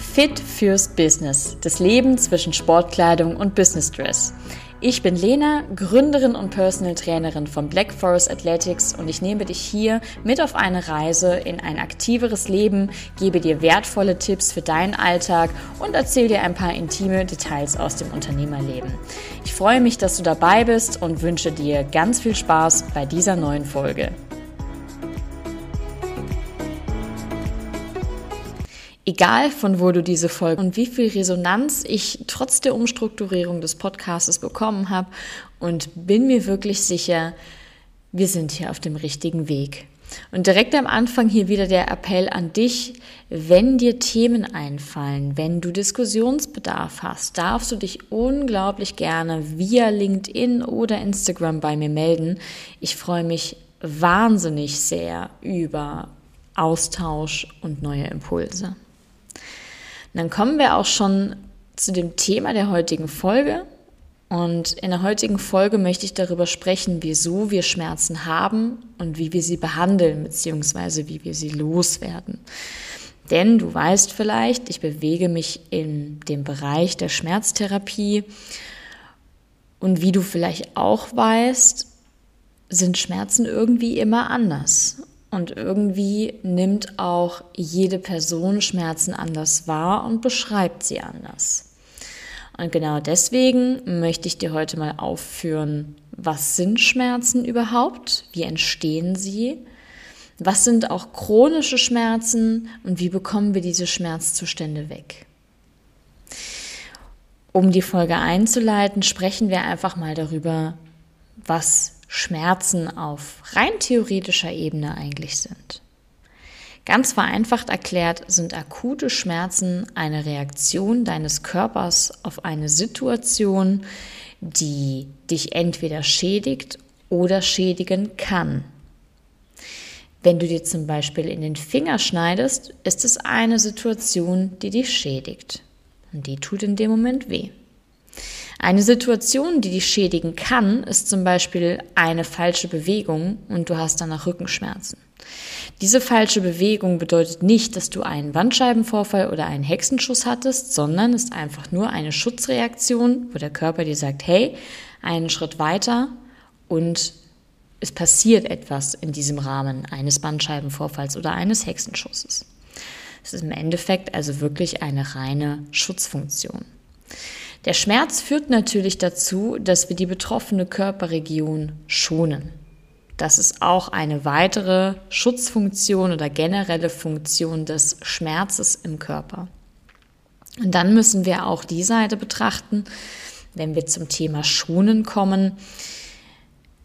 Fit fürs Business. Das Leben zwischen Sportkleidung und Business Dress. Ich bin Lena, Gründerin und Personal Trainerin von Black Forest Athletics und ich nehme dich hier mit auf eine Reise in ein aktiveres Leben, gebe dir wertvolle Tipps für deinen Alltag und erzähle dir ein paar intime Details aus dem Unternehmerleben. Ich freue mich, dass du dabei bist und wünsche dir ganz viel Spaß bei dieser neuen Folge. Egal von wo du diese Folge und wie viel Resonanz ich trotz der Umstrukturierung des Podcasts bekommen habe und bin mir wirklich sicher, wir sind hier auf dem richtigen Weg. Und direkt am Anfang hier wieder der Appell an dich, wenn dir Themen einfallen, wenn du Diskussionsbedarf hast, darfst du dich unglaublich gerne via LinkedIn oder Instagram bei mir melden. Ich freue mich wahnsinnig sehr über Austausch und neue Impulse. Dann kommen wir auch schon zu dem Thema der heutigen Folge. Und in der heutigen Folge möchte ich darüber sprechen, wieso wir Schmerzen haben und wie wir sie behandeln, beziehungsweise wie wir sie loswerden. Denn du weißt vielleicht, ich bewege mich in dem Bereich der Schmerztherapie. Und wie du vielleicht auch weißt, sind Schmerzen irgendwie immer anders. Und irgendwie nimmt auch jede Person Schmerzen anders wahr und beschreibt sie anders. Und genau deswegen möchte ich dir heute mal aufführen, was sind Schmerzen überhaupt? Wie entstehen sie? Was sind auch chronische Schmerzen und wie bekommen wir diese Schmerzzustände weg? Um die Folge einzuleiten, sprechen wir einfach mal darüber, was Schmerzen auf rein theoretischer Ebene eigentlich sind. Ganz vereinfacht erklärt sind akute Schmerzen eine Reaktion deines Körpers auf eine Situation, die dich entweder schädigt oder schädigen kann. Wenn du dir zum Beispiel in den Finger schneidest, ist es eine Situation, die dich schädigt. Und die tut in dem Moment weh. Eine Situation, die dich schädigen kann, ist zum Beispiel eine falsche Bewegung und du hast danach Rückenschmerzen. Diese falsche Bewegung bedeutet nicht, dass du einen Bandscheibenvorfall oder einen Hexenschuss hattest, sondern ist einfach nur eine Schutzreaktion, wo der Körper dir sagt, hey, einen Schritt weiter und es passiert etwas in diesem Rahmen eines Bandscheibenvorfalls oder eines Hexenschusses. Es ist im Endeffekt also wirklich eine reine Schutzfunktion. Der Schmerz führt natürlich dazu, dass wir die betroffene Körperregion schonen. Das ist auch eine weitere Schutzfunktion oder generelle Funktion des Schmerzes im Körper. Und dann müssen wir auch die Seite betrachten, wenn wir zum Thema Schonen kommen.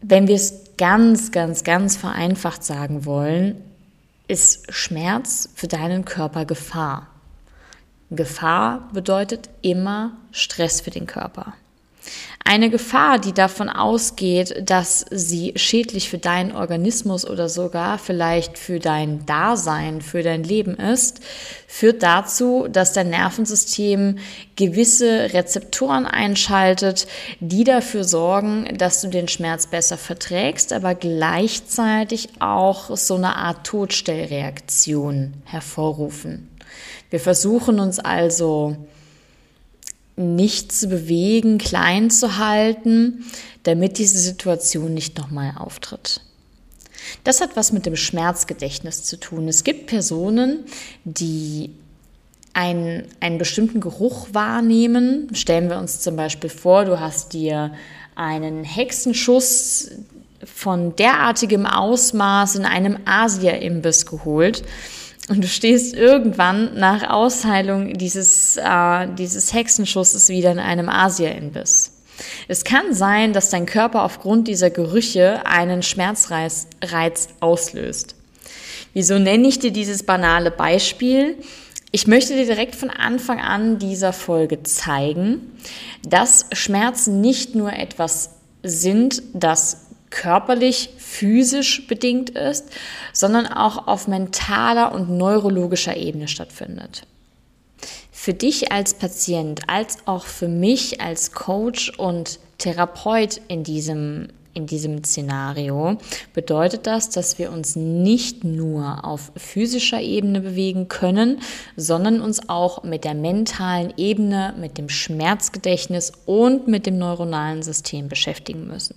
Wenn wir es ganz, ganz, ganz vereinfacht sagen wollen, ist Schmerz für deinen Körper Gefahr. Gefahr bedeutet immer Stress für den Körper. Eine Gefahr, die davon ausgeht, dass sie schädlich für deinen Organismus oder sogar vielleicht für dein Dasein, für dein Leben ist, führt dazu, dass dein Nervensystem gewisse Rezeptoren einschaltet, die dafür sorgen, dass du den Schmerz besser verträgst, aber gleichzeitig auch so eine Art Todstellreaktion hervorrufen. Wir versuchen uns also nicht zu bewegen, klein zu halten, damit diese Situation nicht nochmal auftritt. Das hat was mit dem Schmerzgedächtnis zu tun. Es gibt Personen, die einen, einen bestimmten Geruch wahrnehmen. Stellen wir uns zum Beispiel vor, du hast dir einen Hexenschuss von derartigem Ausmaß in einem Asia-Imbiss geholt und du stehst irgendwann nach Ausheilung dieses, äh, dieses Hexenschusses wieder in einem Asia-Imbiss. Es kann sein, dass dein Körper aufgrund dieser Gerüche einen Schmerzreiz Reiz auslöst. Wieso nenne ich dir dieses banale Beispiel? Ich möchte dir direkt von Anfang an dieser Folge zeigen, dass Schmerzen nicht nur etwas sind, das körperlich, physisch bedingt ist, sondern auch auf mentaler und neurologischer Ebene stattfindet. Für dich als Patient, als auch für mich als Coach und Therapeut in diesem, in diesem Szenario bedeutet das, dass wir uns nicht nur auf physischer Ebene bewegen können, sondern uns auch mit der mentalen Ebene, mit dem Schmerzgedächtnis und mit dem neuronalen System beschäftigen müssen.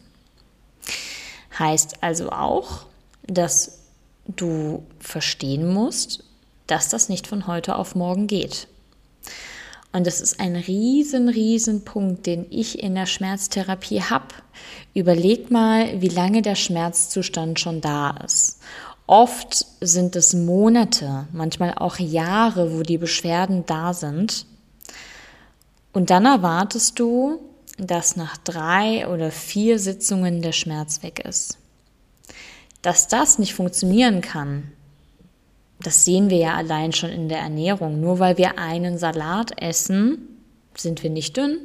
Heißt also auch, dass du verstehen musst, dass das nicht von heute auf morgen geht. Und das ist ein riesen, riesen Punkt, den ich in der Schmerztherapie habe. Überleg mal, wie lange der Schmerzzustand schon da ist. Oft sind es Monate, manchmal auch Jahre, wo die Beschwerden da sind. Und dann erwartest du, dass nach drei oder vier Sitzungen der Schmerz weg ist. Dass das nicht funktionieren kann, das sehen wir ja allein schon in der Ernährung. Nur weil wir einen Salat essen, sind wir nicht dünn.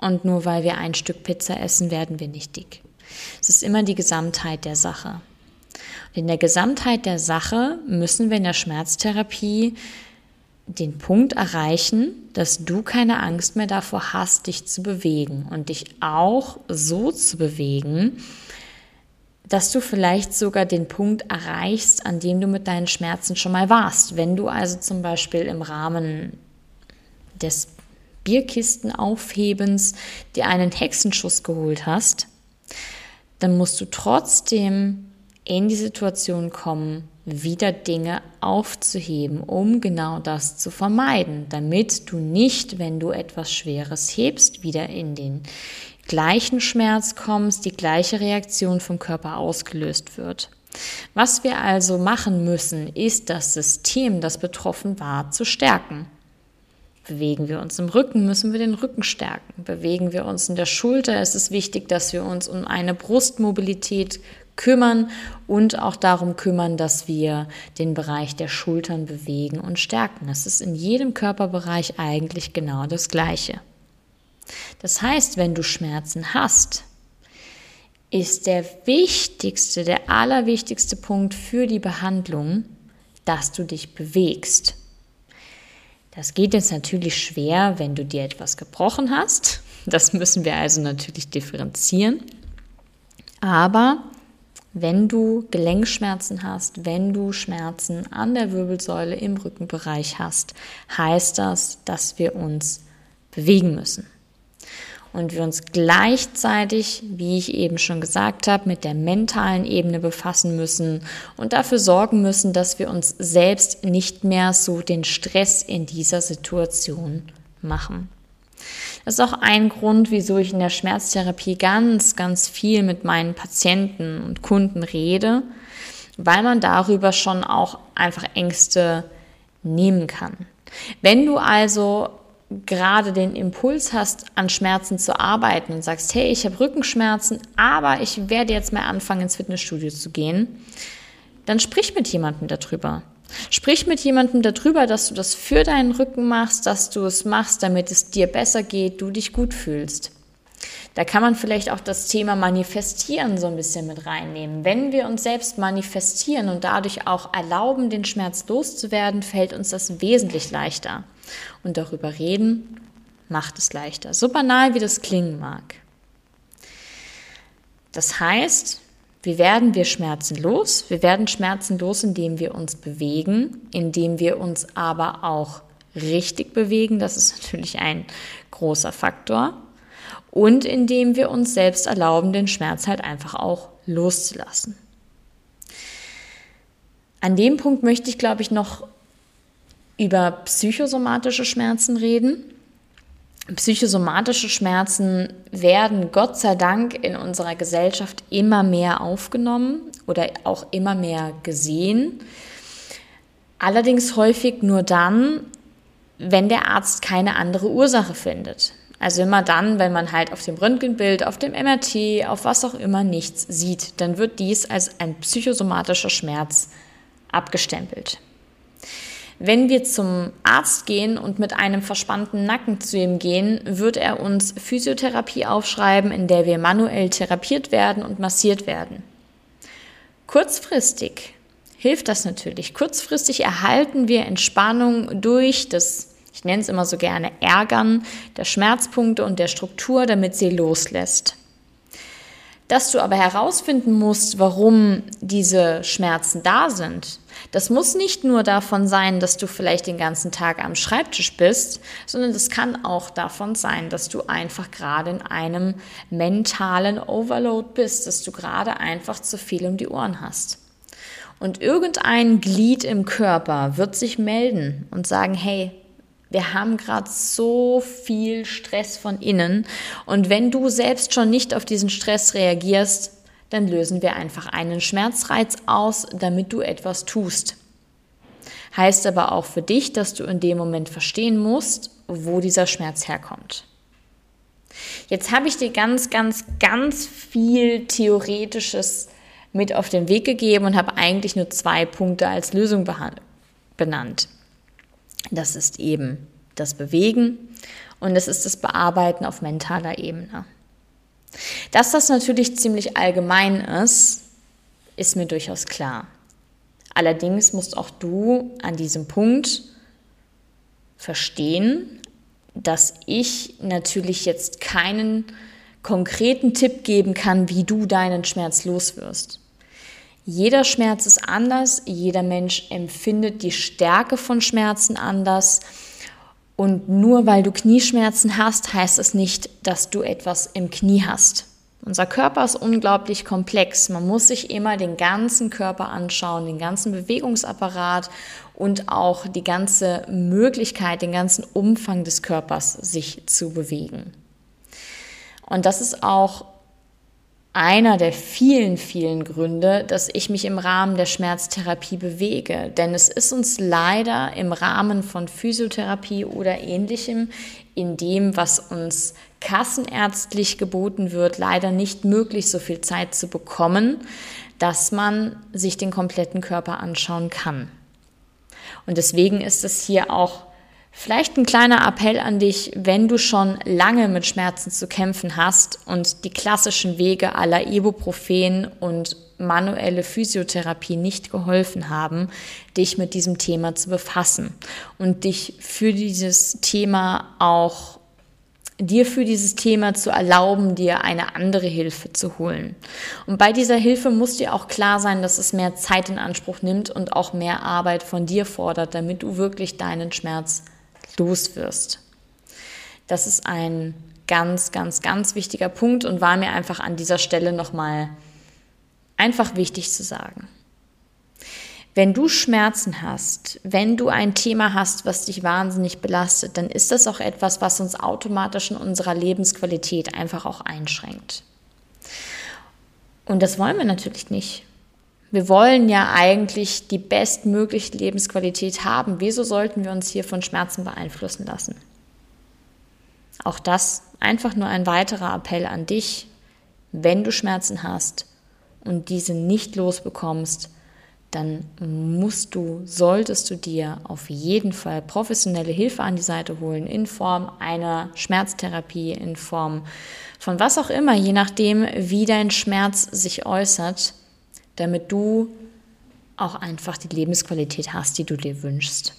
Und nur weil wir ein Stück Pizza essen, werden wir nicht dick. Es ist immer die Gesamtheit der Sache. Und in der Gesamtheit der Sache müssen wir in der Schmerztherapie den Punkt erreichen, dass du keine Angst mehr davor hast, dich zu bewegen und dich auch so zu bewegen, dass du vielleicht sogar den Punkt erreichst, an dem du mit deinen Schmerzen schon mal warst. Wenn du also zum Beispiel im Rahmen des Bierkistenaufhebens dir einen Hexenschuss geholt hast, dann musst du trotzdem in die Situation kommen, wieder Dinge aufzuheben, um genau das zu vermeiden, damit du nicht, wenn du etwas Schweres hebst, wieder in den gleichen Schmerz kommst, die gleiche Reaktion vom Körper ausgelöst wird. Was wir also machen müssen, ist das System, das betroffen war, zu stärken. Bewegen wir uns im Rücken, müssen wir den Rücken stärken. Bewegen wir uns in der Schulter, ist es wichtig, dass wir uns um eine Brustmobilität kümmern und auch darum kümmern, dass wir den Bereich der Schultern bewegen und stärken. Das ist in jedem Körperbereich eigentlich genau das Gleiche. Das heißt, wenn du Schmerzen hast, ist der wichtigste, der allerwichtigste Punkt für die Behandlung, dass du dich bewegst. Das geht jetzt natürlich schwer, wenn du dir etwas gebrochen hast. Das müssen wir also natürlich differenzieren. Aber wenn du Gelenkschmerzen hast, wenn du Schmerzen an der Wirbelsäule im Rückenbereich hast, heißt das, dass wir uns bewegen müssen und wir uns gleichzeitig, wie ich eben schon gesagt habe, mit der mentalen Ebene befassen müssen und dafür sorgen müssen, dass wir uns selbst nicht mehr so den Stress in dieser Situation machen. Das ist auch ein Grund, wieso ich in der Schmerztherapie ganz, ganz viel mit meinen Patienten und Kunden rede, weil man darüber schon auch einfach Ängste nehmen kann. Wenn du also gerade den Impuls hast, an Schmerzen zu arbeiten und sagst, hey, ich habe Rückenschmerzen, aber ich werde jetzt mal anfangen, ins Fitnessstudio zu gehen, dann sprich mit jemandem darüber. Sprich mit jemandem darüber, dass du das für deinen Rücken machst, dass du es machst, damit es dir besser geht, du dich gut fühlst. Da kann man vielleicht auch das Thema Manifestieren so ein bisschen mit reinnehmen. Wenn wir uns selbst manifestieren und dadurch auch erlauben, den Schmerz loszuwerden, fällt uns das wesentlich leichter. Und darüber reden macht es leichter. So banal wie das klingen mag. Das heißt, wie werden wir Schmerzen los? Wir werden Schmerzen los, indem wir uns bewegen, indem wir uns aber auch richtig bewegen. Das ist natürlich ein großer Faktor. Und indem wir uns selbst erlauben, den Schmerz halt einfach auch loszulassen. An dem Punkt möchte ich, glaube ich, noch über psychosomatische Schmerzen reden. Psychosomatische Schmerzen werden Gott sei Dank in unserer Gesellschaft immer mehr aufgenommen oder auch immer mehr gesehen. Allerdings häufig nur dann, wenn der Arzt keine andere Ursache findet. Also immer dann, wenn man halt auf dem Röntgenbild, auf dem MRT, auf was auch immer nichts sieht, dann wird dies als ein psychosomatischer Schmerz abgestempelt. Wenn wir zum Arzt gehen und mit einem verspannten Nacken zu ihm gehen, wird er uns Physiotherapie aufschreiben, in der wir manuell therapiert werden und massiert werden. Kurzfristig hilft das natürlich. Kurzfristig erhalten wir Entspannung durch das, ich nenne es immer so gerne, Ärgern der Schmerzpunkte und der Struktur, damit sie loslässt. Dass du aber herausfinden musst, warum diese Schmerzen da sind. Das muss nicht nur davon sein, dass du vielleicht den ganzen Tag am Schreibtisch bist, sondern das kann auch davon sein, dass du einfach gerade in einem mentalen Overload bist, dass du gerade einfach zu viel um die Ohren hast. Und irgendein Glied im Körper wird sich melden und sagen, hey, wir haben gerade so viel Stress von innen. Und wenn du selbst schon nicht auf diesen Stress reagierst, dann lösen wir einfach einen Schmerzreiz aus, damit du etwas tust. Heißt aber auch für dich, dass du in dem Moment verstehen musst, wo dieser Schmerz herkommt. Jetzt habe ich dir ganz, ganz, ganz viel Theoretisches mit auf den Weg gegeben und habe eigentlich nur zwei Punkte als Lösung benannt. Das ist eben das Bewegen und es ist das Bearbeiten auf mentaler Ebene. Dass das natürlich ziemlich allgemein ist, ist mir durchaus klar. Allerdings musst auch du an diesem Punkt verstehen, dass ich natürlich jetzt keinen konkreten Tipp geben kann, wie du deinen Schmerz loswirst. Jeder Schmerz ist anders, jeder Mensch empfindet die Stärke von Schmerzen anders. Und nur weil du Knieschmerzen hast, heißt es nicht, dass du etwas im Knie hast. Unser Körper ist unglaublich komplex. Man muss sich immer den ganzen Körper anschauen, den ganzen Bewegungsapparat und auch die ganze Möglichkeit, den ganzen Umfang des Körpers sich zu bewegen. Und das ist auch einer der vielen, vielen Gründe, dass ich mich im Rahmen der Schmerztherapie bewege. Denn es ist uns leider im Rahmen von Physiotherapie oder ähnlichem, in dem, was uns kassenärztlich geboten wird, leider nicht möglich, so viel Zeit zu bekommen, dass man sich den kompletten Körper anschauen kann. Und deswegen ist es hier auch Vielleicht ein kleiner Appell an dich, wenn du schon lange mit Schmerzen zu kämpfen hast und die klassischen Wege aller Ibuprofen und manuelle Physiotherapie nicht geholfen haben, dich mit diesem Thema zu befassen und dich für dieses Thema auch dir für dieses Thema zu erlauben, dir eine andere Hilfe zu holen. Und bei dieser Hilfe muss dir auch klar sein, dass es mehr Zeit in Anspruch nimmt und auch mehr Arbeit von dir fordert, damit du wirklich deinen Schmerz los wirst. Das ist ein ganz, ganz, ganz wichtiger Punkt und war mir einfach an dieser Stelle nochmal einfach wichtig zu sagen. Wenn du Schmerzen hast, wenn du ein Thema hast, was dich wahnsinnig belastet, dann ist das auch etwas, was uns automatisch in unserer Lebensqualität einfach auch einschränkt. Und das wollen wir natürlich nicht. Wir wollen ja eigentlich die bestmögliche Lebensqualität haben. Wieso sollten wir uns hier von Schmerzen beeinflussen lassen? Auch das einfach nur ein weiterer Appell an dich. Wenn du Schmerzen hast und diese nicht losbekommst, dann musst du, solltest du dir auf jeden Fall professionelle Hilfe an die Seite holen, in Form einer Schmerztherapie, in Form von was auch immer, je nachdem, wie dein Schmerz sich äußert damit du auch einfach die Lebensqualität hast, die du dir wünschst.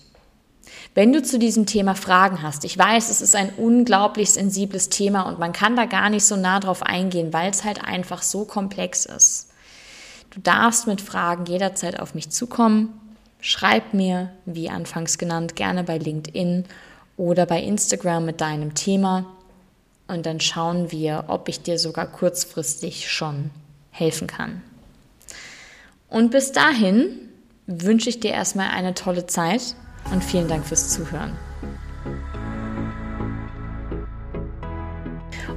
Wenn du zu diesem Thema Fragen hast, ich weiß, es ist ein unglaublich sensibles Thema und man kann da gar nicht so nah drauf eingehen, weil es halt einfach so komplex ist. Du darfst mit Fragen jederzeit auf mich zukommen. Schreib mir, wie anfangs genannt, gerne bei LinkedIn oder bei Instagram mit deinem Thema und dann schauen wir, ob ich dir sogar kurzfristig schon helfen kann. Und bis dahin wünsche ich dir erstmal eine tolle Zeit und vielen Dank fürs Zuhören.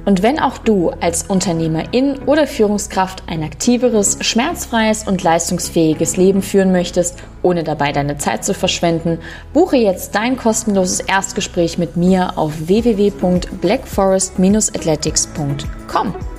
Und wenn auch du als Unternehmerin oder Führungskraft ein aktiveres, schmerzfreies und leistungsfähiges Leben führen möchtest, ohne dabei deine Zeit zu verschwenden, buche jetzt dein kostenloses Erstgespräch mit mir auf www.blackforest-athletics.com.